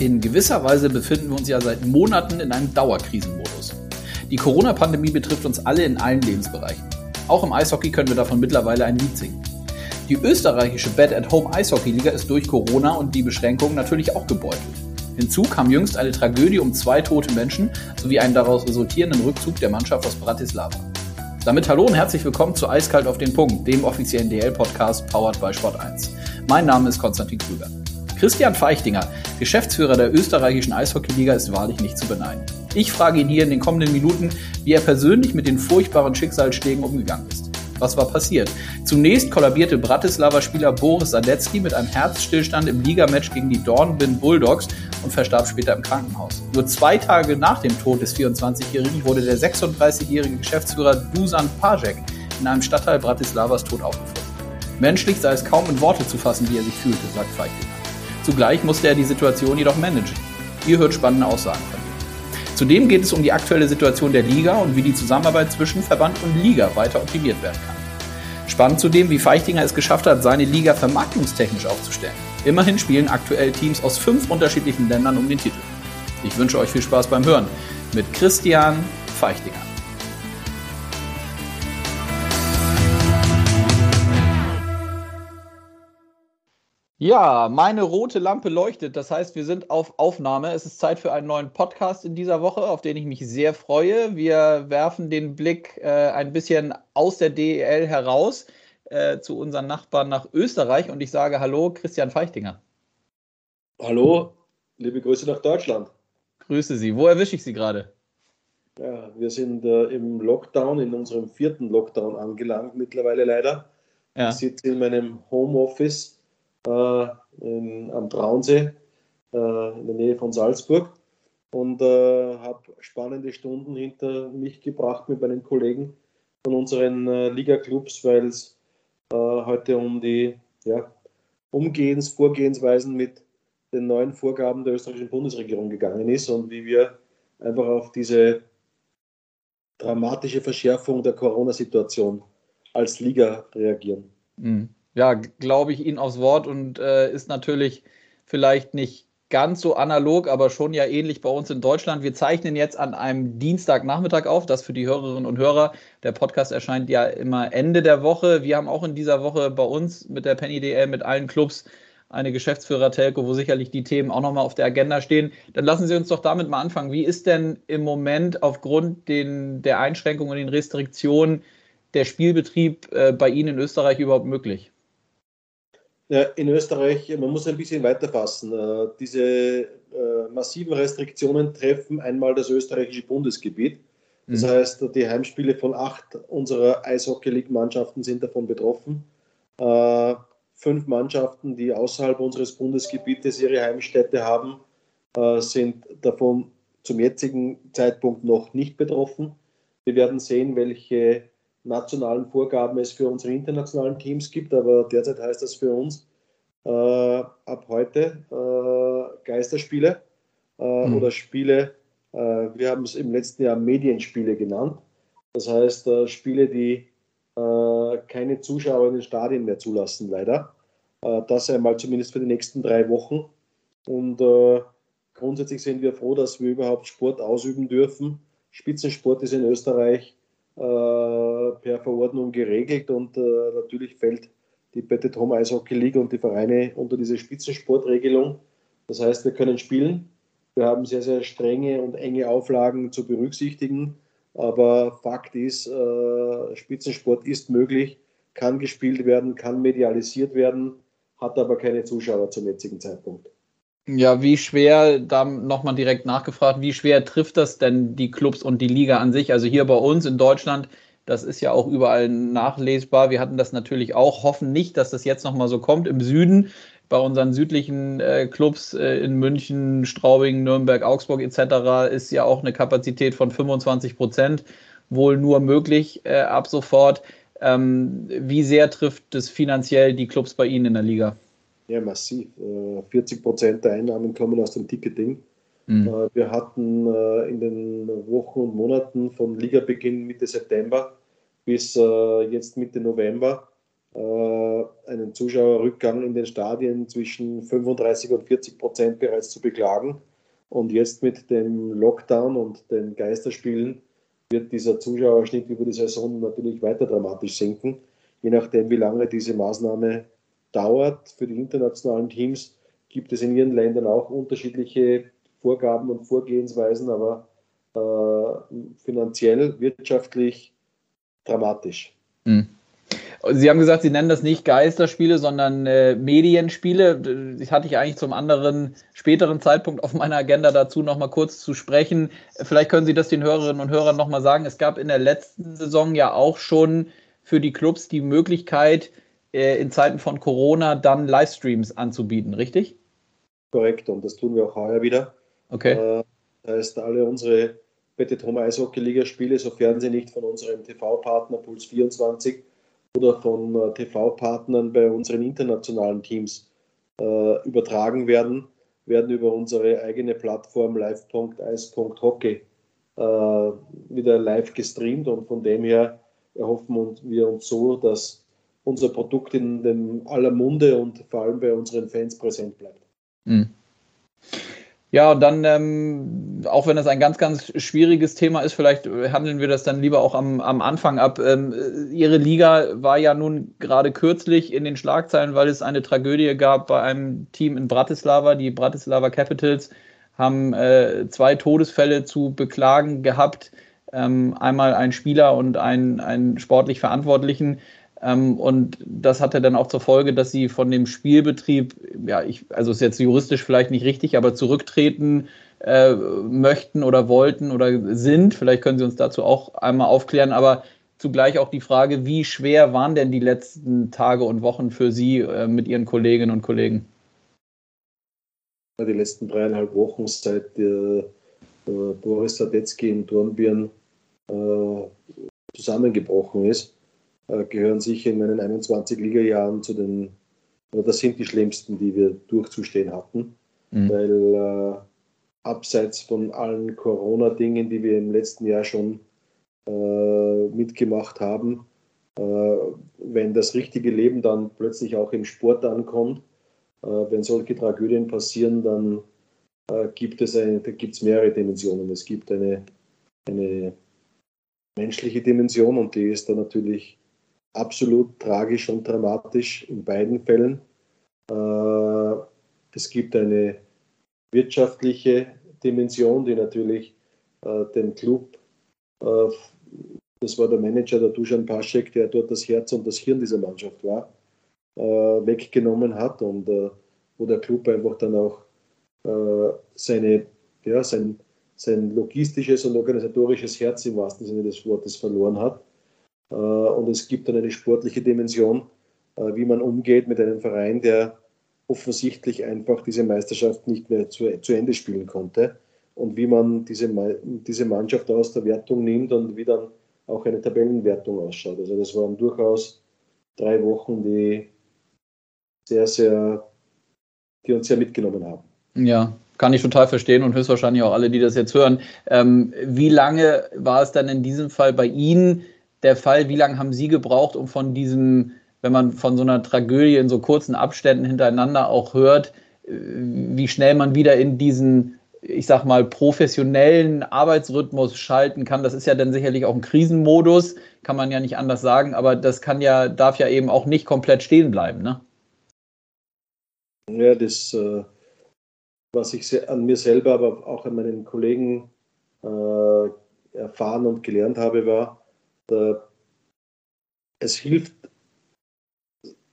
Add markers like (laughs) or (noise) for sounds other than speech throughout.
In gewisser Weise befinden wir uns ja seit Monaten in einem Dauerkrisenmodus. Die Corona-Pandemie betrifft uns alle in allen Lebensbereichen. Auch im Eishockey können wir davon mittlerweile ein Lied singen. Die österreichische Bed-at-Home Eishockey-Liga ist durch Corona und die Beschränkungen natürlich auch gebeutelt. Hinzu kam jüngst eine Tragödie um zwei tote Menschen sowie einen daraus resultierenden Rückzug der Mannschaft aus Bratislava. Damit hallo und herzlich willkommen zu Eiskalt auf den Punkt, dem offiziellen DL-Podcast powered by Sport 1. Mein Name ist Konstantin Krüger. Christian Feichtinger, Geschäftsführer der österreichischen Eishockeyliga, ist wahrlich nicht zu beneiden. Ich frage ihn hier in den kommenden Minuten, wie er persönlich mit den furchtbaren Schicksalsschlägen umgegangen ist. Was war passiert? Zunächst kollabierte Bratislava-Spieler Boris Sadecki mit einem Herzstillstand im Ligamatch gegen die Dornbin Bulldogs und verstarb später im Krankenhaus. Nur zwei Tage nach dem Tod des 24-Jährigen wurde der 36-jährige Geschäftsführer Dusan Pajek in einem Stadtteil Bratislavas tot aufgefunden. Menschlich sei es kaum in Worte zu fassen, wie er sich fühlte, sagt Feichtinger. Zugleich musste er die Situation jedoch managen. Ihr hört spannende Aussagen von ihm. Zudem geht es um die aktuelle Situation der Liga und wie die Zusammenarbeit zwischen Verband und Liga weiter optimiert werden kann. Spannend zudem, wie Feichtinger es geschafft hat, seine Liga vermarktungstechnisch aufzustellen. Immerhin spielen aktuell Teams aus fünf unterschiedlichen Ländern um den Titel. Ich wünsche euch viel Spaß beim Hören mit Christian Feichtinger. Ja, meine rote Lampe leuchtet. Das heißt, wir sind auf Aufnahme. Es ist Zeit für einen neuen Podcast in dieser Woche, auf den ich mich sehr freue. Wir werfen den Blick äh, ein bisschen aus der DEL heraus äh, zu unseren Nachbarn nach Österreich und ich sage Hallo, Christian Feichtinger. Hallo, liebe Grüße nach Deutschland. Grüße Sie. Wo erwische ich Sie gerade? Ja, wir sind äh, im Lockdown, in unserem vierten Lockdown angelangt, mittlerweile leider. Ja. Ich sitze in meinem Homeoffice äh, in, am Traunsee äh, in der Nähe von Salzburg und äh, habe spannende Stunden hinter mich gebracht mit meinen Kollegen von unseren Liga-Clubs, weil es heute um die ja, Umgehens-, Vorgehensweisen mit den neuen Vorgaben der österreichischen Bundesregierung gegangen ist und wie wir einfach auf diese dramatische Verschärfung der Corona-Situation als Liga reagieren. Mhm ja, glaube ich Ihnen aufs Wort und äh, ist natürlich vielleicht nicht ganz so analog, aber schon ja ähnlich bei uns in Deutschland. Wir zeichnen jetzt an einem Dienstagnachmittag auf, das für die Hörerinnen und Hörer. Der Podcast erscheint ja immer Ende der Woche. Wir haben auch in dieser Woche bei uns mit der Penny DL, mit allen Clubs eine Geschäftsführer-Telco, wo sicherlich die Themen auch nochmal auf der Agenda stehen. Dann lassen Sie uns doch damit mal anfangen. Wie ist denn im Moment aufgrund den, der Einschränkungen und den Restriktionen der Spielbetrieb äh, bei Ihnen in Österreich überhaupt möglich? Ja, in Österreich, man muss ein bisschen weiterfassen. Äh, diese äh, massiven Restriktionen treffen einmal das österreichische Bundesgebiet. Das mhm. heißt, die Heimspiele von acht unserer Eishockey-League-Mannschaften sind davon betroffen. Äh, fünf Mannschaften, die außerhalb unseres Bundesgebietes ihre Heimstätte haben, sind davon zum jetzigen Zeitpunkt noch nicht betroffen. Wir werden sehen, welche nationalen Vorgaben es für unsere internationalen Teams gibt, aber derzeit heißt das für uns äh, ab heute äh, Geisterspiele äh, mhm. oder Spiele, äh, wir haben es im letzten Jahr Medienspiele genannt. Das heißt äh, Spiele, die äh, keine Zuschauer in den Stadien mehr zulassen, leider. das einmal zumindest für die nächsten drei Wochen. Und grundsätzlich sind wir froh, dass wir überhaupt Sport ausüben dürfen. Spitzensport ist in Österreich per Verordnung geregelt und äh, natürlich fällt die Bettet Home Eishockey League und die Vereine unter diese Spitzensportregelung. Das heißt, wir können spielen. Wir haben sehr, sehr strenge und enge Auflagen zu berücksichtigen. Aber Fakt ist, äh, Spitzensport ist möglich, kann gespielt werden, kann medialisiert werden, hat aber keine Zuschauer zum jetzigen Zeitpunkt. Ja, wie schwer, da nochmal direkt nachgefragt, wie schwer trifft das denn die Clubs und die Liga an sich? Also hier bei uns in Deutschland, das ist ja auch überall nachlesbar. Wir hatten das natürlich auch, hoffen nicht, dass das jetzt nochmal so kommt. Im Süden, bei unseren südlichen äh, Clubs äh, in München, Straubing, Nürnberg, Augsburg etc. ist ja auch eine Kapazität von 25 Prozent wohl nur möglich äh, ab sofort. Ähm, wie sehr trifft es finanziell die Clubs bei Ihnen in der Liga? Ja, massiv. 40 äh, Prozent der Einnahmen kommen aus dem Ticketing. Mhm. Äh, wir hatten äh, in den Wochen und Monaten von Ligabeginn Mitte September bis jetzt Mitte November einen Zuschauerrückgang in den Stadien zwischen 35 und 40 Prozent bereits zu beklagen. Und jetzt mit dem Lockdown und den Geisterspielen wird dieser Zuschauerschnitt über die Saison natürlich weiter dramatisch sinken, je nachdem, wie lange diese Maßnahme dauert. Für die internationalen Teams gibt es in ihren Ländern auch unterschiedliche Vorgaben und Vorgehensweisen, aber äh, finanziell, wirtschaftlich dramatisch. Mhm. Sie haben gesagt, Sie nennen das nicht Geisterspiele, sondern äh, Medienspiele. Das hatte ich eigentlich zum anderen späteren Zeitpunkt auf meiner Agenda dazu noch mal kurz zu sprechen. Vielleicht können Sie das den Hörerinnen und Hörern noch mal sagen. Es gab in der letzten Saison ja auch schon für die Clubs die Möglichkeit, in Zeiten von Corona dann Livestreams anzubieten, richtig? Korrekt, und das tun wir auch heuer wieder. Okay. Äh, das heißt, alle unsere Bettet Home Eishockey Liga Spiele, sofern sie nicht von unserem TV-Partner Puls 24 oder von äh, TV-Partnern bei unseren internationalen Teams äh, übertragen werden, werden über unsere eigene Plattform live.ice.hockey äh, wieder live gestreamt und von dem her erhoffen wir uns so, dass unser Produkt in dem aller Munde und vor allem bei unseren Fans präsent bleibt. Mhm. Ja, und dann, ähm, auch wenn das ein ganz, ganz schwieriges Thema ist, vielleicht handeln wir das dann lieber auch am, am Anfang ab. Ähm, Ihre Liga war ja nun gerade kürzlich in den Schlagzeilen, weil es eine Tragödie gab bei einem Team in Bratislava. Die Bratislava Capitals haben äh, zwei Todesfälle zu beklagen gehabt. Ähm, einmal ein Spieler und ein, ein sportlich Verantwortlichen. Ähm, und das hatte dann auch zur Folge, dass sie von dem Spielbetrieb, ja, ich, also ist jetzt juristisch vielleicht nicht richtig, aber zurücktreten äh, möchten oder wollten oder sind. Vielleicht können Sie uns dazu auch einmal aufklären, aber zugleich auch die Frage, wie schwer waren denn die letzten Tage und Wochen für Sie äh, mit Ihren Kolleginnen und Kollegen? Die letzten dreieinhalb Wochen seit äh, Boris Sadetzky in Dornbirn äh, zusammengebrochen ist äh, gehören sicher in meinen 21 Liga-Jahren zu den, oder das sind die schlimmsten, die wir durchzustehen hatten, mhm. weil äh, abseits von allen Corona-Dingen, die wir im letzten Jahr schon äh, mitgemacht haben, äh, wenn das richtige Leben dann plötzlich auch im Sport ankommt, äh, wenn solche Tragödien passieren, dann äh, gibt es eine, da gibt's mehrere Dimensionen. Es gibt eine, eine menschliche Dimension und die ist dann natürlich absolut tragisch und dramatisch in beiden Fällen. Äh, es gibt eine wirtschaftliche Dimension, die natürlich äh, den Club, äh, das war der Manager, der Dusan Paschek, der dort das Herz und das Hirn dieser Mannschaft war, weggenommen hat und wo der Club einfach dann auch seine, ja, sein, sein logistisches und organisatorisches Herz im wahrsten Sinne des Wortes verloren hat. Äh, und es gibt dann eine sportliche Dimension, äh, wie man umgeht mit einem Verein, der offensichtlich einfach diese Meisterschaft nicht mehr zu, zu Ende spielen konnte und wie man diese, diese Mannschaft aus der Wertung nimmt und wie dann auch eine Tabellenwertung ausschaut. Also das waren durchaus drei Wochen, die sehr, sehr, die uns sehr mitgenommen haben. Ja, kann ich total verstehen und höchstwahrscheinlich auch alle, die das jetzt hören. Ähm, wie lange war es dann in diesem Fall bei Ihnen der Fall, wie lange haben Sie gebraucht, um von diesem, wenn man von so einer Tragödie in so kurzen Abständen hintereinander auch hört, äh, wie schnell man wieder in diesen, ich sag mal, professionellen Arbeitsrhythmus schalten kann. Das ist ja dann sicherlich auch ein Krisenmodus, kann man ja nicht anders sagen, aber das kann ja, darf ja eben auch nicht komplett stehen bleiben, ne? Ja, das, äh, was ich an mir selber, aber auch an meinen Kollegen äh, erfahren und gelernt habe, war, es hilft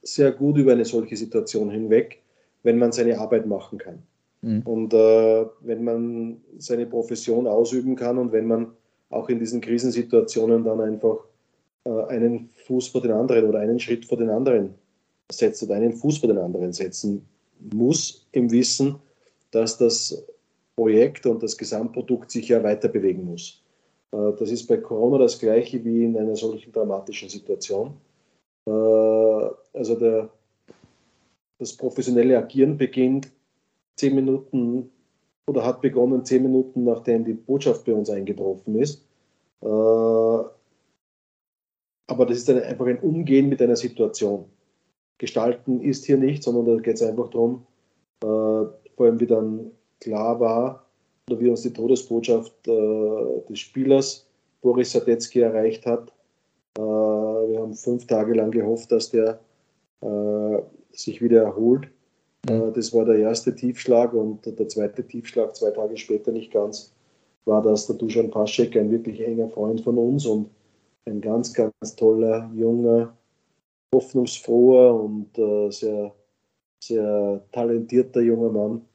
sehr gut über eine solche Situation hinweg, wenn man seine Arbeit machen kann. Mhm. Und äh, wenn man seine Profession ausüben kann und wenn man auch in diesen Krisensituationen dann einfach äh, einen Fuß vor den anderen oder einen Schritt vor den anderen setzt oder einen Fuß vor den anderen setzen muss, im Wissen, dass das Projekt und das Gesamtprodukt sich ja weiter bewegen muss. Äh, das ist bei Corona das gleiche wie in einer solchen dramatischen Situation. Äh, also der, das professionelle Agieren beginnt zehn Minuten oder hat begonnen zehn Minuten, nachdem die Botschaft bei uns eingetroffen ist. Äh, aber das ist einfach ein Umgehen mit einer Situation. Gestalten ist hier nicht, sondern da geht es einfach darum, vor allem wie dann klar war, oder wie uns die Todesbotschaft äh, des Spielers Boris Sadetzky erreicht hat. Äh, wir haben fünf Tage lang gehofft, dass der äh, sich wieder erholt. Mhm. das war der erste Tiefschlag und der zweite Tiefschlag, zwei Tage später nicht ganz, war, dass der Dusan Paschek, ein wirklich enger Freund von uns und ein ganz, ganz toller, junger, hoffnungsfroher und äh, sehr, sehr talentierter junger Mann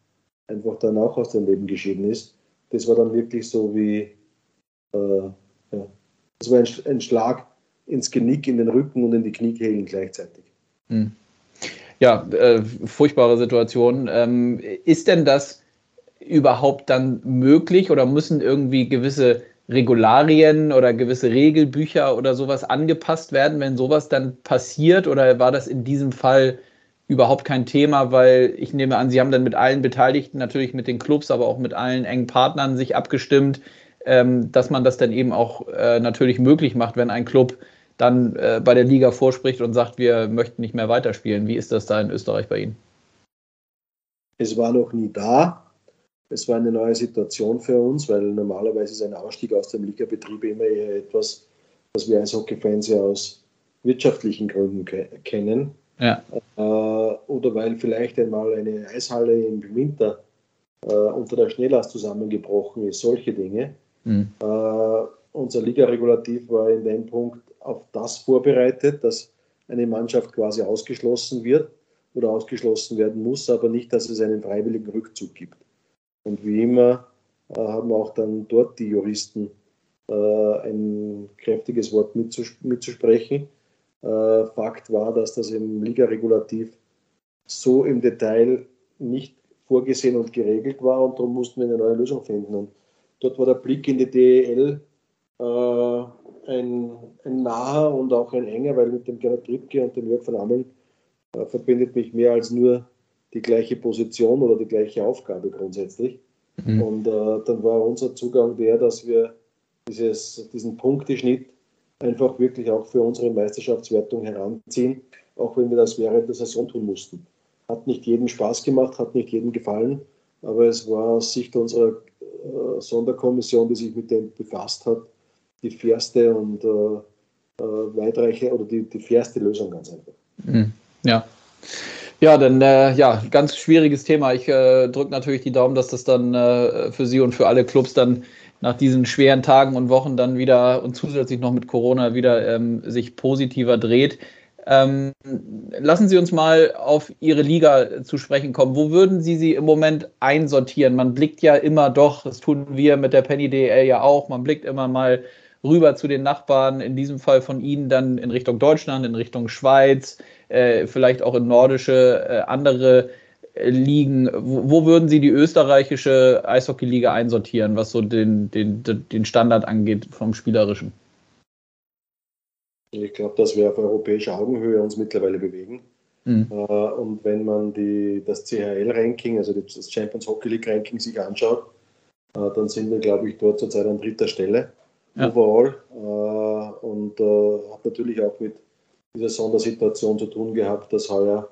einfach dann auch aus dem Leben geschieden ist. Das war dann wirklich so wie, äh, ja, das war ein, ein, Schlag ins Genick, in den Rücken und in die Kniekehlen gleichzeitig. Hm. Ja, äh, furchtbare Situation. Ähm, ist denn das überhaupt dann möglich oder müssen irgendwie gewisse Regularien oder gewisse Regelbücher oder sowas angepasst werden, wenn sowas dann passiert? Oder war das in diesem Fall überhaupt kein Thema, weil ich nehme an, Sie haben dann mit allen Beteiligten, natürlich mit den Clubs, aber auch mit allen engen Partnern sich abgestimmt, ähm, dass man das dann eben auch äh, natürlich möglich macht, wenn ein Club dann äh, bei der Liga vorspricht und sagt, wir möchten nicht mehr weiterspielen. Wie ist das da in Österreich bei Ihnen? Es war noch nie da. Es war eine neue Situation für uns, weil normalerweise ist ein Ausstieg aus dem Ligabetrieb immer eher etwas, was wir als Hockeyfans ja aus wirtschaftlichen Gründen kennen. Ja. Äh, oder weil vielleicht einmal eine Eishalle im Winter äh, unter der Schnelllast zusammengebrochen ist, solche Dinge. Mhm. Äh, unser Ligaregulativ war in dem Punkt auf das vorbereitet, dass eine Mannschaft quasi ausgeschlossen wird oder ausgeschlossen werden muss, aber nicht, dass es einen freiwilligen Rückzug gibt. Und wie immer äh, haben auch dann dort die Juristen äh, ein kräftiges Wort mitzus mitzusprechen. Äh, Fakt war, dass das im Ligaregulativ so im Detail nicht vorgesehen und geregelt war und darum mussten wir eine neue Lösung finden. Und dort war der Blick in die DEL äh, ein, ein naher und auch ein enger, weil mit dem Gerhard Trippke und dem Jörg von Ammeln äh, verbindet mich mehr als nur die gleiche Position oder die gleiche Aufgabe grundsätzlich. Mhm. Und äh, dann war unser Zugang der, dass wir dieses, diesen Punkteschnitt einfach wirklich auch für unsere Meisterschaftswertung heranziehen, auch wenn wir das während der Saison tun mussten. Hat nicht jedem Spaß gemacht, hat nicht jedem gefallen, aber es war aus Sicht unserer äh, Sonderkommission, die sich mit dem befasst hat, die fairste und äh, äh weitreiche oder die, die fairste Lösung ganz einfach. Mhm. Ja. Ja, dann äh, ja, ganz schwieriges Thema. Ich äh, drücke natürlich die Daumen, dass das dann äh, für Sie und für alle Clubs dann nach diesen schweren Tagen und Wochen dann wieder und zusätzlich noch mit Corona wieder ähm, sich positiver dreht. Ähm, lassen Sie uns mal auf Ihre Liga zu sprechen kommen. Wo würden Sie sie im Moment einsortieren? Man blickt ja immer doch, das tun wir mit der Penny DL ja auch, man blickt immer mal rüber zu den Nachbarn, in diesem Fall von Ihnen dann in Richtung Deutschland, in Richtung Schweiz, äh, vielleicht auch in nordische äh, andere Ligen. Wo, wo, würden Sie die österreichische Eishockeyliga einsortieren, was so den, den, den Standard angeht vom Spielerischen? Ich glaube, dass wir auf europäischer Augenhöhe uns mittlerweile bewegen. Mhm. Äh, und wenn man die, das CHL-Ranking, also das Champions Hockey League Ranking sich anschaut, äh, dann sind wir, glaube ich, dort zurzeit an dritter Stelle ja. overall. Äh, und hat natürlich auch mit dieser Sondersituation zu tun gehabt, dass heuer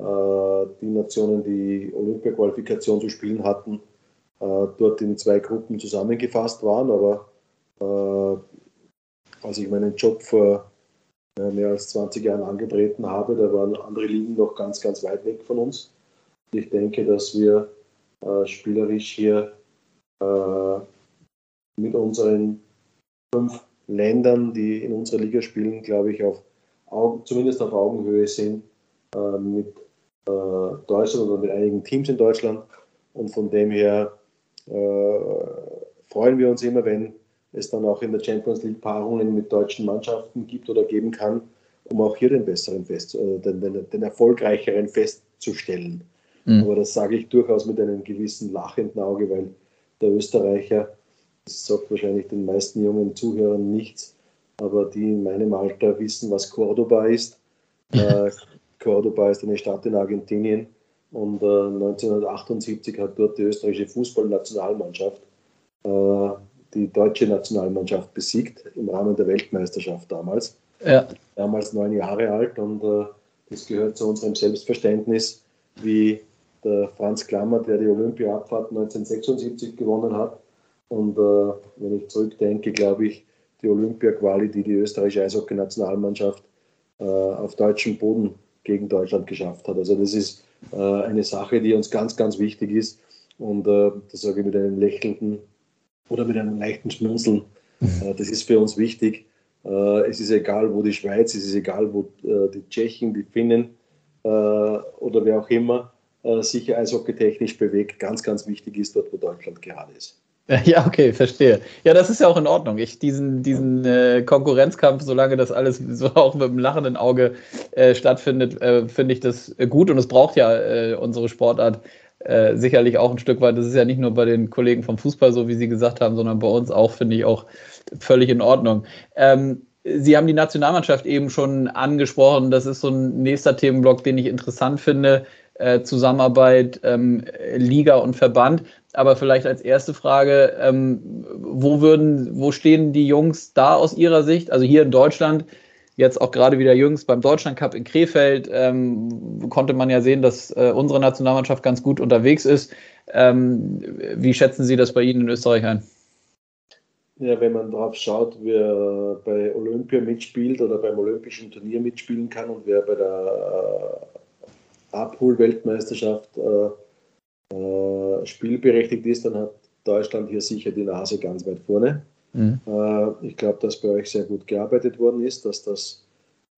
die Nationen, die Olympia-Qualifikation zu spielen hatten, dort in zwei Gruppen zusammengefasst waren. Aber als ich meinen Job vor mehr als 20 Jahren angetreten habe. Da waren andere Ligen noch ganz, ganz weit weg von uns. Und ich denke, dass wir äh, spielerisch hier äh, mit unseren fünf Ländern, die in unserer Liga spielen, glaube ich, auf Augen, zumindest auf Augenhöhe sind äh, mit äh, Deutschland oder mit einigen Teams in Deutschland. Und von dem her äh, freuen wir uns immer, wenn es dann auch in der Champions League Paarungen mit deutschen Mannschaften gibt oder geben kann, um auch hier den besseren Fest, äh, den, den, den, erfolgreicheren festzustellen. Mhm. Aber das sage ich durchaus mit einem gewissen lachenden Auge, weil der Österreicher, das sagt wahrscheinlich den meisten jungen Zuhörern nichts, aber die in meinem Alter wissen, was Cordoba ist. (laughs) äh, Cordoba ist eine Stadt in Argentinien und äh, 1978 hat dort die österreichische Fußballnationalmannschaft äh, die deutsche Nationalmannschaft besiegt im Rahmen der Weltmeisterschaft damals. Ja. Damals neun Jahre alt und äh, das gehört zu unserem Selbstverständnis, wie der Franz Klammer, der die Olympiaabfahrt 1976 gewonnen hat. Und äh, wenn ich zurückdenke, glaube ich, die Olympia-Quali, die die österreichische Eishockey-Nationalmannschaft äh, auf deutschem Boden gegen Deutschland geschafft hat. Also das ist äh, eine Sache, die uns ganz, ganz wichtig ist. Und äh, das sage ich mit einem lächelnden oder mit einem leichten Schmunzeln. Mhm. Äh, das ist für uns wichtig. Äh, es ist egal, wo die Schweiz, es ist egal, wo äh, die Tschechen, die Finnen oder wer auch immer sich eishockeytechnisch bewegt. Ganz, ganz wichtig ist dort, wo Deutschland gerade ist. (laughs) Ja, okay, verstehe. Ja, das ist ja auch in Ordnung. Ich diesen, diesen äh, Konkurrenzkampf, solange das alles so (laughs) auch mit einem lachenden Auge äh, stattfindet, äh, finde ich das gut und es braucht ja äh, unsere Sportart äh, sicherlich auch ein Stück weit. Das ist ja nicht nur bei den Kollegen vom Fußball so, wie Sie gesagt haben, sondern bei uns auch, finde ich auch völlig in Ordnung. Ähm, Sie haben die Nationalmannschaft eben schon angesprochen. Das ist so ein nächster Themenblock, den ich interessant finde. Äh, Zusammenarbeit ähm, Liga und Verband. Aber vielleicht als erste Frage, ähm, wo würden, wo stehen die Jungs da aus Ihrer Sicht? Also hier in Deutschland, jetzt auch gerade wieder jüngst beim Deutschland Cup in Krefeld, ähm, konnte man ja sehen, dass äh, unsere Nationalmannschaft ganz gut unterwegs ist. Ähm, wie schätzen Sie das bei Ihnen in Österreich ein? Ja, wenn man darauf schaut, wer bei Olympia mitspielt oder beim Olympischen Turnier mitspielen kann und wer bei der Abhol-Weltmeisterschaft äh, äh, spielberechtigt ist, dann hat Deutschland hier sicher die Nase ganz weit vorne. Mhm. Äh, ich glaube, dass bei euch sehr gut gearbeitet worden ist, dass das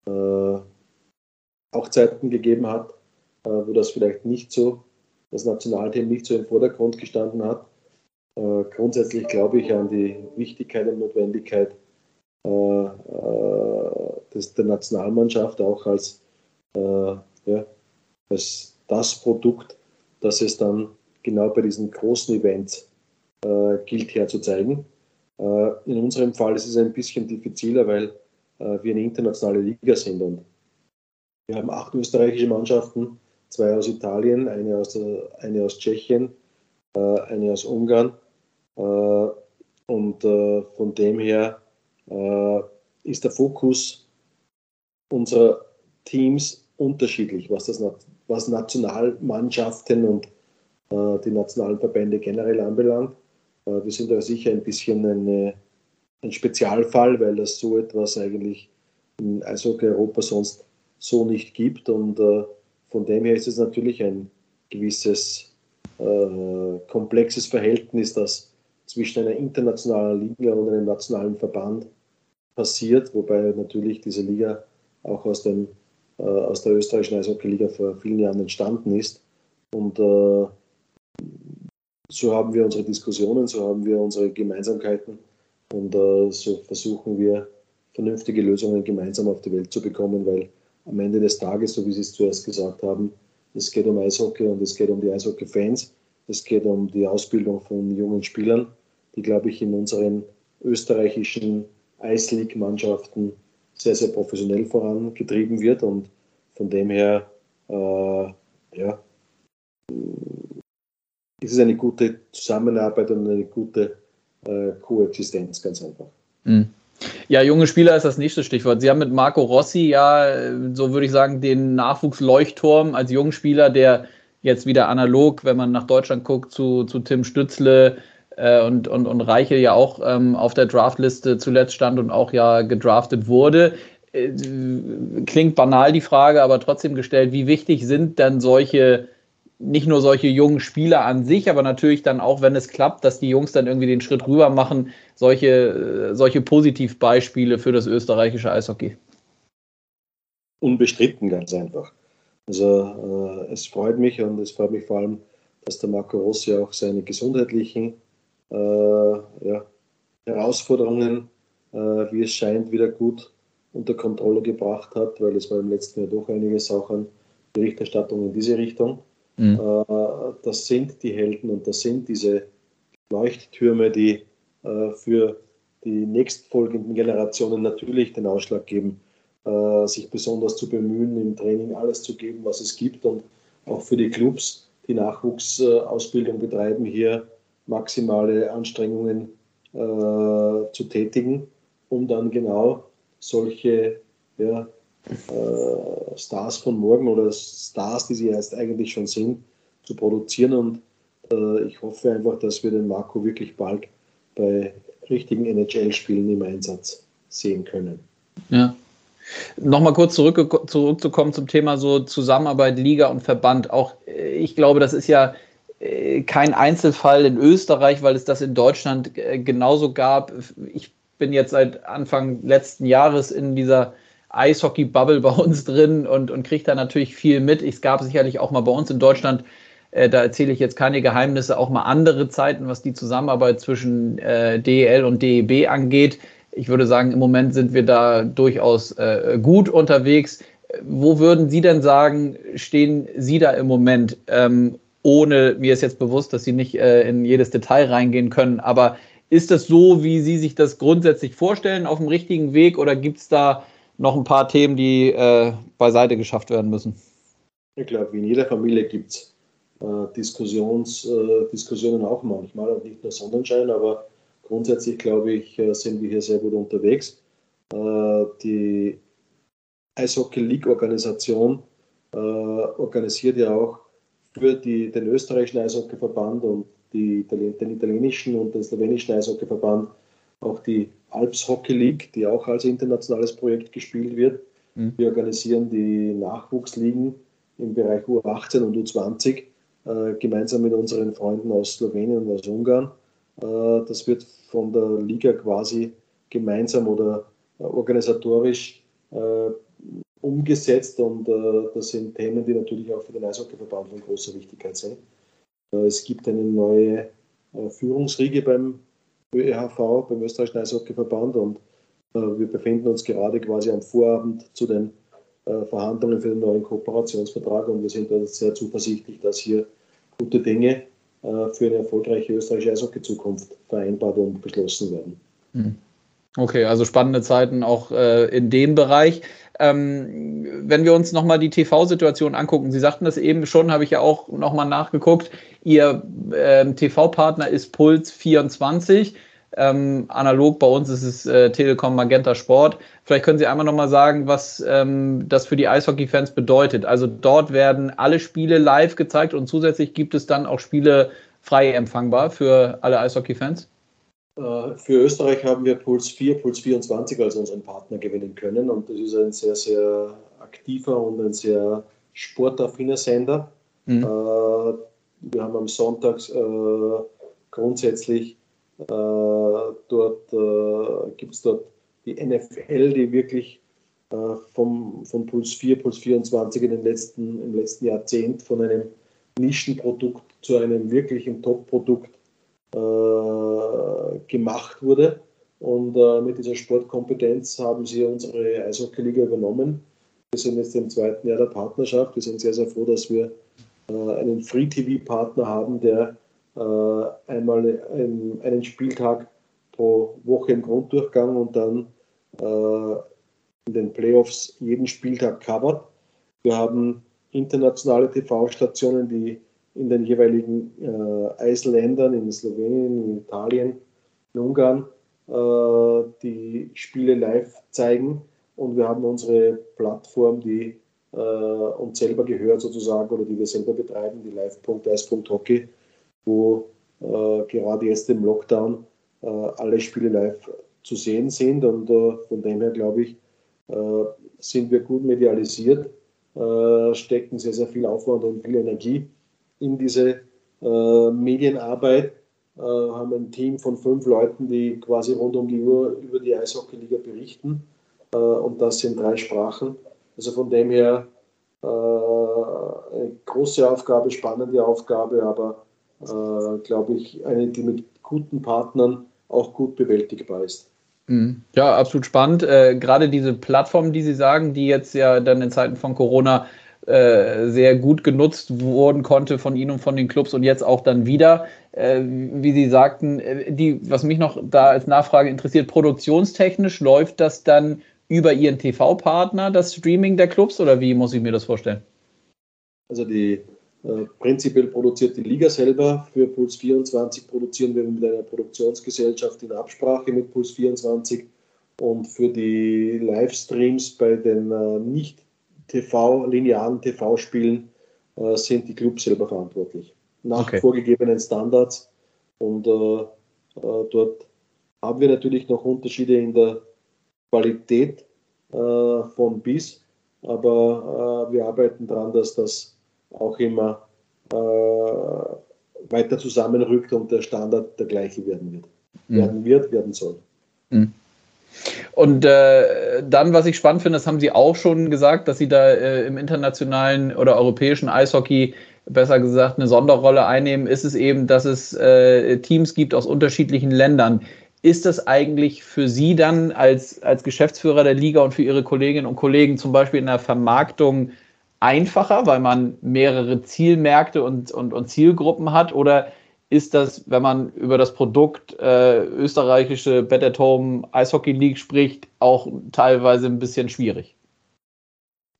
äh, auch Zeiten gegeben hat, äh, wo das vielleicht nicht so, das Nationalteam nicht so im Vordergrund gestanden hat. Äh, grundsätzlich glaube ich an die Wichtigkeit und Notwendigkeit des, der Nationalmannschaft auch als ja, als das Produkt, das es dann genau bei diesen großen Events äh, gilt herzuzeigen. Äh, in unserem Fall ist es ein bisschen diffiziler, weil äh, wir eine internationale Liga sind und wir haben acht österreichische Mannschaften, zwei aus Italien, eine aus, eine aus Tschechien, äh, eine aus Ungarn. Äh, und äh, von dem her ist der Fokus unserer Teams unterschiedlich, was das was Nationalmannschaften und äh, die nationalen Verbände generell anbelangt. Äh, wir sind da sicher ein bisschen eine, ein Spezialfall, weil es so etwas eigentlich in Eishockey Europa sonst so nicht gibt. Und äh, von dem her ist es natürlich ein gewisses äh, komplexes Verhältnis, das zwischen einer internationalen Liga und einem nationalen Verband passiert, wobei natürlich diese Liga auch aus dem äh, aus der österreichischen Eishockey-Liga vor vielen Jahren entstanden ist. Und äh, so haben wir unsere Diskussionen, so haben wir unsere Gemeinsamkeiten und äh, so versuchen wir vernünftige Lösungen gemeinsam auf die Welt zu bekommen, weil am Ende des Tages, so wie Sie es zuerst gesagt haben, es geht um Eishockey und es geht um die Eishockey-Fans, es geht um die Ausbildung von jungen Spielern, die, glaube ich, in unseren österreichischen Eisleague-Mannschaften sehr, sehr professionell vorangetrieben wird und von dem her, äh, ja, ist es eine gute Zusammenarbeit und eine gute äh, Koexistenz, ganz einfach. Mhm. Ja, junge Spieler ist das nächste Stichwort. Sie haben mit Marco Rossi ja, so würde ich sagen, den Nachwuchsleuchtturm als jungen Spieler, der jetzt wieder analog, wenn man nach Deutschland guckt, zu, zu Tim Stützle, äh, und, und, und Reiche ja auch ähm, auf der Draftliste zuletzt stand und auch ja gedraftet wurde. Äh, klingt banal die Frage, aber trotzdem gestellt, wie wichtig sind dann solche, nicht nur solche jungen Spieler an sich, aber natürlich dann auch, wenn es klappt, dass die Jungs dann irgendwie den Schritt rüber machen, solche, äh, solche Positivbeispiele für das österreichische Eishockey? Unbestritten, ganz einfach. Also äh, es freut mich und es freut mich vor allem, dass der Marco Rossi auch seine gesundheitlichen äh, ja, Herausforderungen, äh, wie es scheint, wieder gut unter Kontrolle gebracht hat, weil es war im letzten Jahr doch einiges auch an Berichterstattung in diese Richtung. Mhm. Äh, das sind die Helden und das sind diese Leuchttürme, die für die nächstfolgenden Generationen natürlich den Ausschlag geben, sich besonders zu bemühen, im Training alles zu geben, was es gibt und auch für die Clubs, die Nachwuchsausbildung betreiben, hier maximale Anstrengungen äh, zu tätigen, um dann genau solche ja, äh, Stars von morgen oder Stars, die sie erst eigentlich schon sind, zu produzieren. Und äh, ich hoffe einfach, dass wir den Marco wirklich bald bei richtigen NHL-Spielen im Einsatz sehen können. Ja. Nochmal kurz zurück, zurückzukommen zum Thema so Zusammenarbeit, Liga und Verband. Auch äh, ich glaube, das ist ja äh, kein Einzelfall in Österreich, weil es das in Deutschland äh, genauso gab. Ich bin jetzt seit Anfang letzten Jahres in dieser Eishockey-Bubble bei uns drin und, und kriege da natürlich viel mit. Es gab sicherlich auch mal bei uns in Deutschland, äh, da erzähle ich jetzt keine Geheimnisse, auch mal andere Zeiten, was die Zusammenarbeit zwischen äh, DEL und DEB angeht. Ich würde sagen, im Moment sind wir da durchaus äh, gut unterwegs. Wo würden Sie denn sagen, stehen Sie da im Moment? Ähm, ohne, mir ist jetzt bewusst, dass Sie nicht äh, in jedes Detail reingehen können, aber ist das so, wie Sie sich das grundsätzlich vorstellen, auf dem richtigen Weg oder gibt es da noch ein paar Themen, die äh, beiseite geschafft werden müssen? Ich glaube, in jeder Familie gibt es äh, Diskussions, äh, Diskussionen auch manchmal und nicht nur Sonnenschein, aber grundsätzlich glaube ich, äh, sind wir hier sehr gut unterwegs. Äh, die Eishockey League Organisation äh, organisiert ja auch für die, den österreichischen Eishockeyverband und die, den italienischen und den slowenischen Eishockeyverband auch die Alps Hockey League, die auch als internationales Projekt gespielt wird. Mhm. Wir organisieren die Nachwuchsligen im Bereich U18 und U20 äh, gemeinsam mit unseren Freunden aus Slowenien und aus Ungarn. Äh, das wird von der Liga quasi gemeinsam oder äh, organisatorisch äh, umgesetzt und äh, das sind Themen, die natürlich auch für den Eishockeyverband von großer Wichtigkeit sind. Äh, es gibt eine neue Führungsriege beim ÖEHV, beim Österreichischen Eishockeyverband. Und äh, wir befinden uns gerade quasi am Vorabend zu den äh, Verhandlungen für den neuen Kooperationsvertrag und wir sind dort sehr zuversichtlich, dass hier gute Dinge äh, für eine erfolgreiche österreichische Eishockey-Zukunft vereinbart und beschlossen werden. Hm. Okay, also spannende Zeiten auch äh, in dem Bereich. Ähm, wenn wir uns nochmal die TV-Situation angucken, Sie sagten das eben schon, habe ich ja auch nochmal nachgeguckt. Ihr ähm, TV-Partner ist Puls 24. Ähm, analog bei uns ist es äh, Telekom Magenta Sport. Vielleicht können Sie einmal nochmal sagen, was ähm, das für die Eishockey-Fans bedeutet. Also dort werden alle Spiele live gezeigt und zusätzlich gibt es dann auch Spiele frei empfangbar für alle Eishockey-Fans? Äh, für Österreich haben wir Puls 4, Puls 24 als unseren Partner gewinnen können und das ist ein sehr, sehr aktiver und ein sehr sportaffiner Sender. Mhm. Äh, wir haben am Sonntag äh, grundsätzlich dort gibt es dort die NFL, die wirklich vom, von Puls 4, Puls 24 in den letzten, im letzten Jahrzehnt von einem Nischenprodukt zu einem wirklichen Top-Produkt äh, gemacht wurde. Und äh, mit dieser Sportkompetenz haben sie unsere Eishockey-Liga übernommen. Wir sind jetzt im zweiten Jahr der Partnerschaft. Wir sind sehr, sehr froh, dass wir äh, einen Free-TV-Partner haben, der äh, einmal ein, einen Spieltag pro Woche im Grunddurchgang und dann äh, in den Playoffs jeden Spieltag covert. Wir haben internationale TV-Stationen, die in den jeweiligen äh, Eisländern, in Slowenien, in Italien, in Ungarn, äh, die Spiele live zeigen. Und wir haben unsere Plattform, die äh, uns selber gehört sozusagen oder die wir selber betreiben, die live.eis.hockey, wo äh, gerade jetzt im Lockdown alle Spiele live zu sehen sind. Und von dem her, glaube ich, sind wir gut medialisiert, stecken sehr, sehr viel Aufwand und viel Energie in diese Medienarbeit, äh, haben ein Team von fünf Leuten, die quasi rund um die Uhr über die Eishockeyliga berichten. Äh, und das in drei Sprachen. Also von dem her äh, eine große Aufgabe, spannende Aufgabe, aber äh, glaube ich, eine, die mit guten Partnern auch gut bewältigbar ist. Mhm. Ja, absolut spannend. Äh, gerade diese Plattformen, die Sie sagen, die jetzt ja dann in Zeiten von Corona äh, sehr gut genutzt wurden konnte von Ihnen und von den Clubs und jetzt auch dann wieder. Äh, wie Sie sagten, äh, die, was mich noch da als Nachfrage interessiert, produktionstechnisch läuft das dann über Ihren TV-Partner, das Streaming der Clubs oder wie muss ich mir das vorstellen? Also die äh, prinzipiell produziert die Liga selber. Für Puls 24 produzieren wir mit einer Produktionsgesellschaft in Absprache mit Puls 24 Und für die Livestreams bei den äh, nicht TV, linearen TV-Spielen äh, sind die Clubs selber verantwortlich. Nach okay. vorgegebenen Standards. Und äh, äh, dort haben wir natürlich noch Unterschiede in der Qualität äh, von bis, aber äh, wir arbeiten daran, dass das auch immer weiter zusammenrückt und der Standard der gleiche werden wird. Mhm. Werden wird, werden soll. Mhm. Und äh, dann, was ich spannend finde, das haben Sie auch schon gesagt, dass Sie da äh, im internationalen oder europäischen Eishockey besser gesagt eine Sonderrolle einnehmen, ist es eben, dass es äh, Teams gibt aus unterschiedlichen Ländern. Ist das eigentlich für Sie dann als, als Geschäftsführer der Liga und für Ihre Kolleginnen und Kollegen zum Beispiel in der Vermarktung einfacher, weil man mehrere Zielmärkte und, und, und Zielgruppen hat? Oder ist das, wenn man über das Produkt äh, österreichische Bet at Home Eishockey League spricht, auch teilweise ein bisschen schwierig?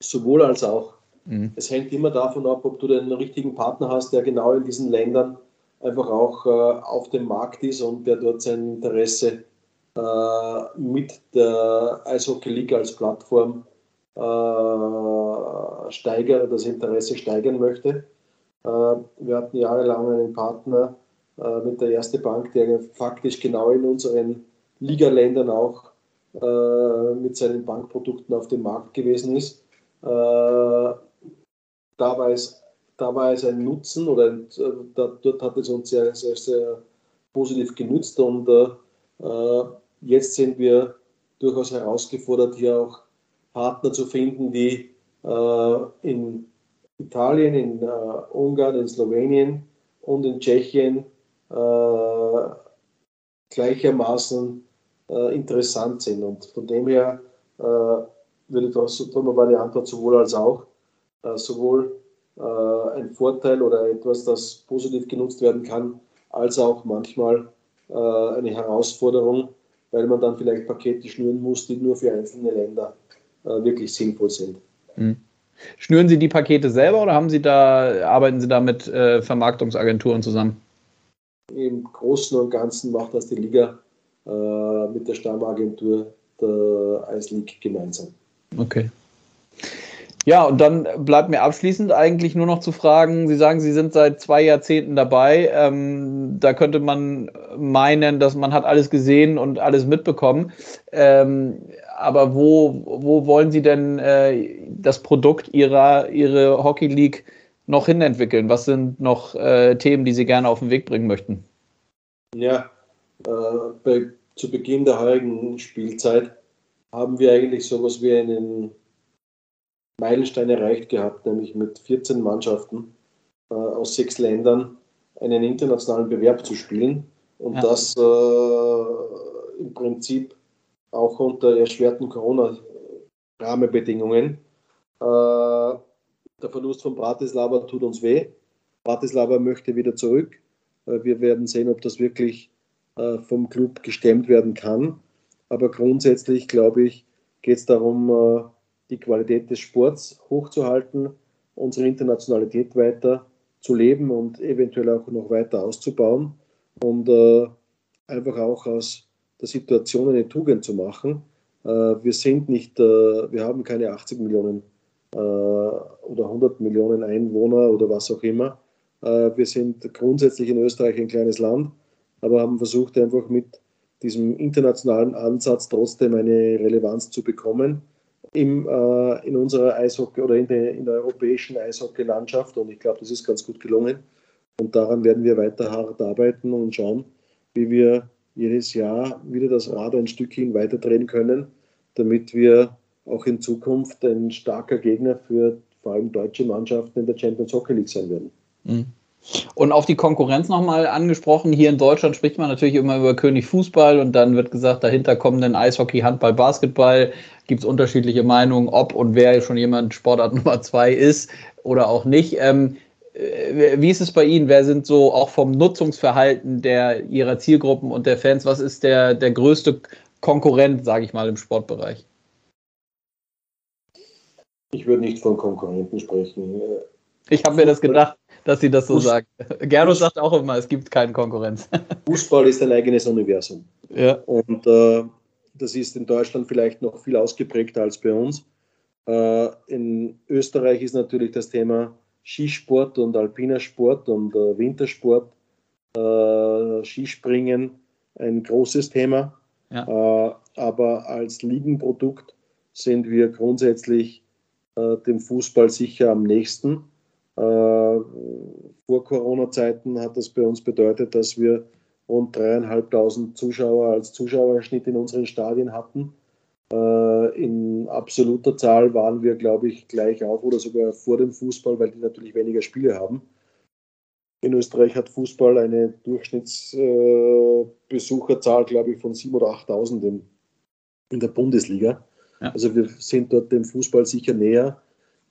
Sowohl als auch. Mhm. Es hängt immer davon ab, ob du den richtigen Partner hast, der genau in diesen Ländern einfach auch äh, auf dem Markt ist und der dort sein Interesse äh, mit der Eishockey League als Plattform äh, steigern, das Interesse steigern möchte. Äh, wir hatten jahrelang einen Partner äh, mit der Erste Bank, der faktisch genau in unseren Ligaländern auch äh, mit seinen Bankprodukten auf dem Markt gewesen ist. da war es da war es ein Nutzen oder ein, da, dort hat es uns sehr, sehr, sehr positiv genützt und jetzt sind wir durchaus herausgefordert, hier auch Partner zu finden, die in Italien, in äh, Ungarn, in Slowenien und in Tschechien äh, gleichermaßen äh, interessant sind. Und von dem her würde das, darum war die Antwort sowohl als auch, sowohl ein Vorteil oder etwas, das positiv genutzt werden kann, als auch manchmal eine Herausforderung, weil man dann vielleicht Pakete schnüren muss, die nur für einzelne Länder wirklich sinnvoll sind. Mhm. Schnüren Sie die Pakete selber oder haben Sie da, arbeiten Sie da mit äh, Vermarktungsagenturen zusammen? Im Großen und Ganzen macht das die Liga äh, mit der Stammagentur der Ice League gemeinsam. Okay. Ja, und dann bleibt mir abschließend eigentlich nur noch zu fragen, Sie sagen, Sie sind seit zwei Jahrzehnten dabei. Ähm, da könnte man meinen, dass man hat alles gesehen und alles mitbekommen. Ähm, aber wo, wo wollen Sie denn äh, das Produkt Ihrer Ihre Hockey League noch hinentwickeln? Was sind noch äh, Themen, die Sie gerne auf den Weg bringen möchten? Ja, äh, bei, zu Beginn der heutigen Spielzeit haben wir eigentlich sowas wie einen Meilenstein erreicht gehabt, nämlich mit 14 Mannschaften äh, aus sechs Ländern einen internationalen Bewerb zu spielen und ja. das äh, im Prinzip auch unter erschwerten Corona-Rahmenbedingungen. Äh, der Verlust von Bratislava tut uns weh. Bratislava möchte wieder zurück. Äh, wir werden sehen, ob das wirklich äh, vom Club gestemmt werden kann. Aber grundsätzlich, glaube ich, geht es darum, die Qualität des Sports hochzuhalten, unsere Internationalität weiter zu leben und eventuell auch noch weiter auszubauen und einfach auch aus der Situation eine Tugend zu machen. Äh, wir sind nicht, äh, wir haben keine 80 Millionen äh, oder 100 Millionen Einwohner oder was auch immer. Wir sind grundsätzlich in Österreich ein kleines Land, aber haben versucht einfach mit diesem internationalen Ansatz trotzdem eine Relevanz zu bekommen im, äh, in unserer Eishockey oder in der, in der europäischen Eishockey-Landschaft und ich glaube, das ist ganz gut gelungen. Und daran werden wir weiter hart arbeiten und schauen, wie wir jedes Jahr wieder das Rad ein Stückchen weiter drehen können, damit wir auch in Zukunft ein starker Gegner für vor allem deutsche Mannschaften in der Champions Hockey League sein werden. Mhm. Und auf die Konkurrenz nochmal angesprochen. Hier in Deutschland spricht man natürlich immer über König Fußball und dann wird gesagt, dahinter kommen dann Eishockey, Handball, Basketball. Gibt es unterschiedliche Meinungen, ob und wer schon jemand Sportart (laughs) Nummer zwei ist oder auch nicht. Ähm, äh, wie ist es bei Ihnen? Wer sind so auch vom Nutzungsverhalten der Ihrer Zielgruppen und der Fans, was ist der, der größte Konkurrent, sage ich mal, im Sportbereich? Ich würde nicht von Konkurrenten sprechen. Ich habe mir das gedacht dass sie das so Fuß sagt. Gernot sagt auch immer, es gibt keine Konkurrenz. Fußball ist ein eigenes Universum. Ja. Und äh, das ist in Deutschland vielleicht noch viel ausgeprägter als bei uns. Äh, in Österreich ist natürlich das Thema Skisport und alpiner Sport und äh, Wintersport, äh, Skispringen ein großes Thema. Ja. aber als Ligenprodukt sind wir grundsätzlich dem Fußball sicher am nächsten. vor Corona-Zeiten hat das bei uns bedeutet, dass wir rund dreieinhalbtausend Zuschauer als Zuschauerschnitt in unseren Stadien hatten. Äh, in absoluter Zahl waren wir, glaube ich, gleich auf oder sogar vor dem Fußball, weil die natürlich weniger Spiele haben. In Österreich hat Fußball eine Durchschnittsbesucherzahl, glaube ich, von 7.000 oder 8.000 in, in der Bundesliga. Ja. Also wir sind dort dem Fußball sicher näher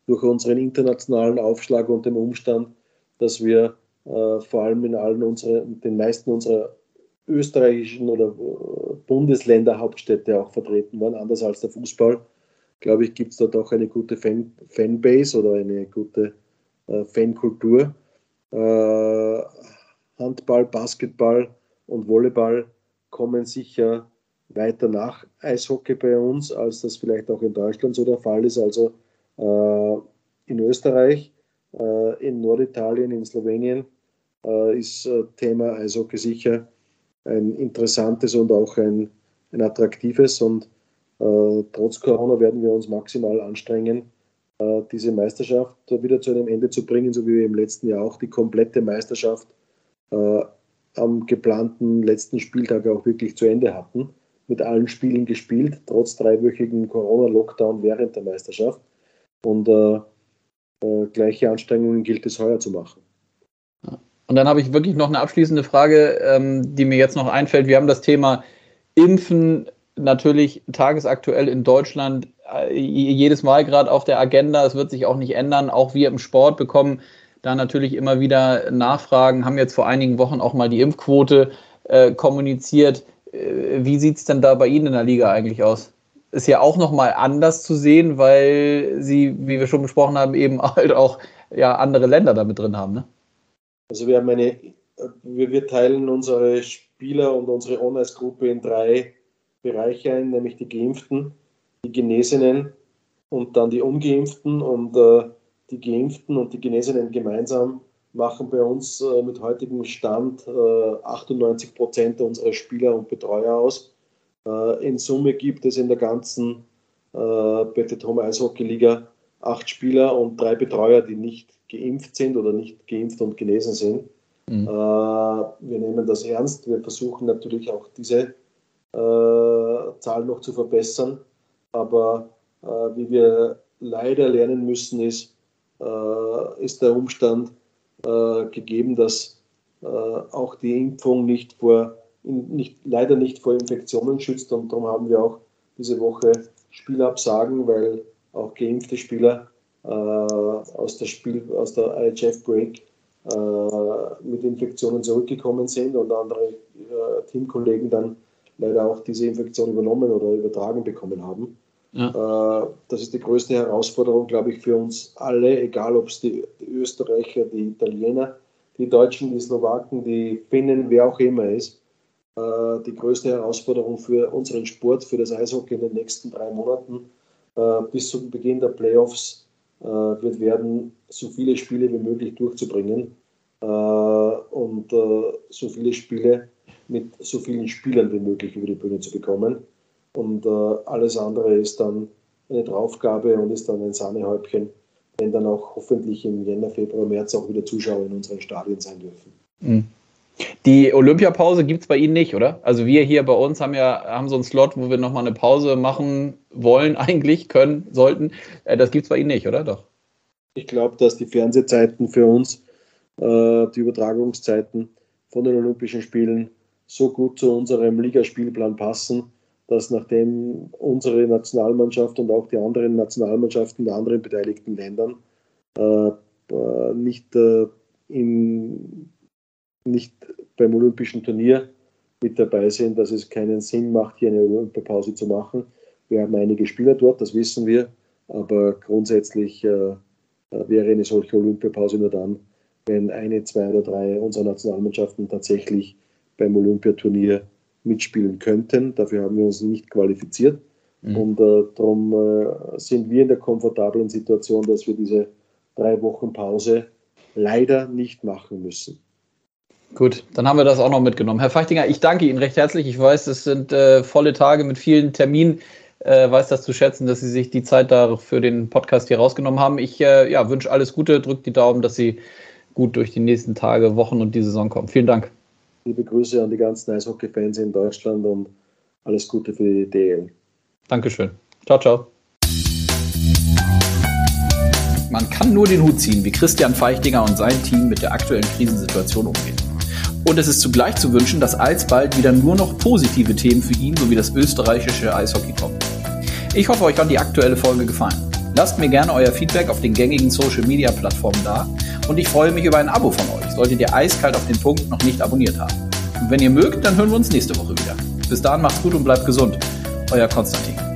durch unseren internationalen Aufschlag und dem Umstand, dass wir äh, vor allem in allen unseren, den meisten unserer österreichischen oder äh, Bundesländerhauptstädte auch vertreten waren, anders als der Fußball. Glaube ich, gibt es dort auch eine gute Fan Fanbase oder eine gute äh, Fankultur. Äh, Handball, Basketball und Volleyball kommen sicher weiter nach Eishockey bei uns, als das vielleicht auch in Deutschland so der Fall ist. Also äh, in Österreich, äh, in Norditalien, in Slowenien äh, ist Thema Eishockey sicher ein interessantes und auch ein, ein attraktives. Und äh, trotz Corona werden wir uns maximal anstrengen, äh, diese Meisterschaft wieder zu einem Ende zu bringen, so wie wir im letzten Jahr auch die komplette Meisterschaft äh, am geplanten letzten Spieltag auch wirklich zu Ende hatten. Mit allen Spielen gespielt, trotz dreiwöchigen Corona-Lockdown während der Meisterschaft. Und äh, äh, gleiche Anstrengungen gilt es heuer zu machen. Und dann habe ich wirklich noch eine abschließende Frage, ähm, die mir jetzt noch einfällt. Wir haben das Thema Impfen natürlich tagesaktuell in Deutschland äh, jedes Mal gerade auf der Agenda. Es wird sich auch nicht ändern. Auch wir im Sport bekommen da natürlich immer wieder Nachfragen, haben jetzt vor einigen Wochen auch mal die Impfquote äh, kommuniziert. Äh, wie sieht es denn da bei Ihnen in der Liga eigentlich aus? Ist ja auch nochmal anders zu sehen, weil Sie, wie wir schon besprochen haben, eben (laughs) halt auch ja, andere Länder damit drin haben. Ne? Also wir haben eine, wir, wir teilen unsere Spieler und unsere On-Ice-Gruppe in drei Bereiche ein, nämlich die Geimpften, die Genesenen und dann die Ungeimpften. Und äh, die Geimpften und die Genesenen gemeinsam machen bei uns äh, mit heutigem Stand äh, 98 Prozent unserer Spieler und Betreuer aus. Äh, in Summe gibt es in der ganzen äh, Bettet Home Eishockey Liga acht Spieler und drei Betreuer, die nicht geimpft sind oder nicht geimpft und genesen sind. Mhm. Äh, wir nehmen das ernst. Wir versuchen natürlich auch diese äh, Zahl noch zu verbessern. Aber äh, wie wir leider lernen müssen, ist, äh, ist der Umstand äh, gegeben, dass äh, auch die Impfung nicht vor, nicht, leider nicht vor Infektionen schützt. Und darum haben wir auch diese Woche Spielabsagen, weil auch geimpfte Spieler äh, aus der Spiel, aus der IHF Break äh, mit Infektionen zurückgekommen sind und andere äh, Teamkollegen dann leider auch diese Infektion übernommen oder übertragen bekommen haben. Ja. Das ist die größte Herausforderung, glaube ich, für uns alle, egal ob es die, die, Österreicher, die Italiener, die Deutschen, die Slowaken, die Finnen, wer auch immer ist. Die größte Herausforderung für unseren Sport, für das Eishockey in den nächsten drei Monaten bis zum Beginn der Playoffs äh, wird werden, so viele Spiele wie möglich durchzubringen äh, und äh, so viele Spiele mit so vielen Spielern wie möglich über die Bühne zu bekommen. Und alles andere ist dann eine Draufgabe und ist dann ein Sahnehäubchen, wenn dann auch hoffentlich im Jänner, Februar, März auch wieder Zuschauer in unseren Stadien sein dürfen. Mhm. Die Olympiapause gibt es bei Ihnen nicht, oder? Also wir hier bei uns haben ja haben so einen Slot, wo wir nochmal eine Pause machen wollen, (laughs) eigentlich, können, sollten. Äh, das gibt es bei Ihnen nicht, oder? Doch. Ich glaube, dass die Fernsehzeiten für uns, äh, die Übertragungszeiten von den Olympischen Spielen so gut zu unserem Ligaspielplan passen, dass nachdem unsere Nationalmannschaft und auch die anderen Nationalmannschaften der anderen beteiligten Ländern äh, äh nicht äh, in nicht beim Olympischen Turnier mit dabei sind, dass es keinen Sinn macht, hier eine Olympiapause zu machen. Wir haben einige Spieler dort, das wissen wir, aber grundsätzlich äh, wäre eine solche Olympiapause nur dann, wenn eine, zwei oder drei unserer Nationalmannschaften tatsächlich beim Olympiaturnier mitspielen könnten. Dafür haben wir uns nicht qualifiziert. Mhm. Und äh, darum äh, sind wir in der komfortablen Situation, dass wir diese drei Wochen Pause leider nicht machen müssen. Gut, dann haben wir das auch noch mitgenommen. Herr Fachtinger, ich danke Ihnen recht herzlich. Ich weiß, es sind äh, volle Tage mit vielen Terminen. Äh, weiß das zu schätzen, dass Sie sich die Zeit da für den Podcast hier rausgenommen haben. Ich äh, ja, wünsche alles Gute, drückt die Daumen, dass Sie gut durch die nächsten Tage, Wochen und die Saison kommen. Vielen Dank. Liebe Grüße an die ganzen Eishockey-Fans in Deutschland und alles Gute für die DL. Dankeschön. Ciao, ciao. Man kann nur den Hut ziehen, wie Christian Feichtinger und sein Team mit der aktuellen Krisensituation umgehen. Und es ist zugleich zu wünschen, dass alsbald wieder nur noch positive Themen für ihn sowie das österreichische Eishockey kommen. Ich hoffe, euch hat die aktuelle Folge gefallen. Lasst mir gerne euer Feedback auf den gängigen Social Media Plattformen da und ich freue mich über ein Abo von euch, solltet ihr eiskalt auf den Punkt noch nicht abonniert haben. Und wenn ihr mögt, dann hören wir uns nächste Woche wieder. Bis dahin macht's gut und bleibt gesund. Euer Konstantin.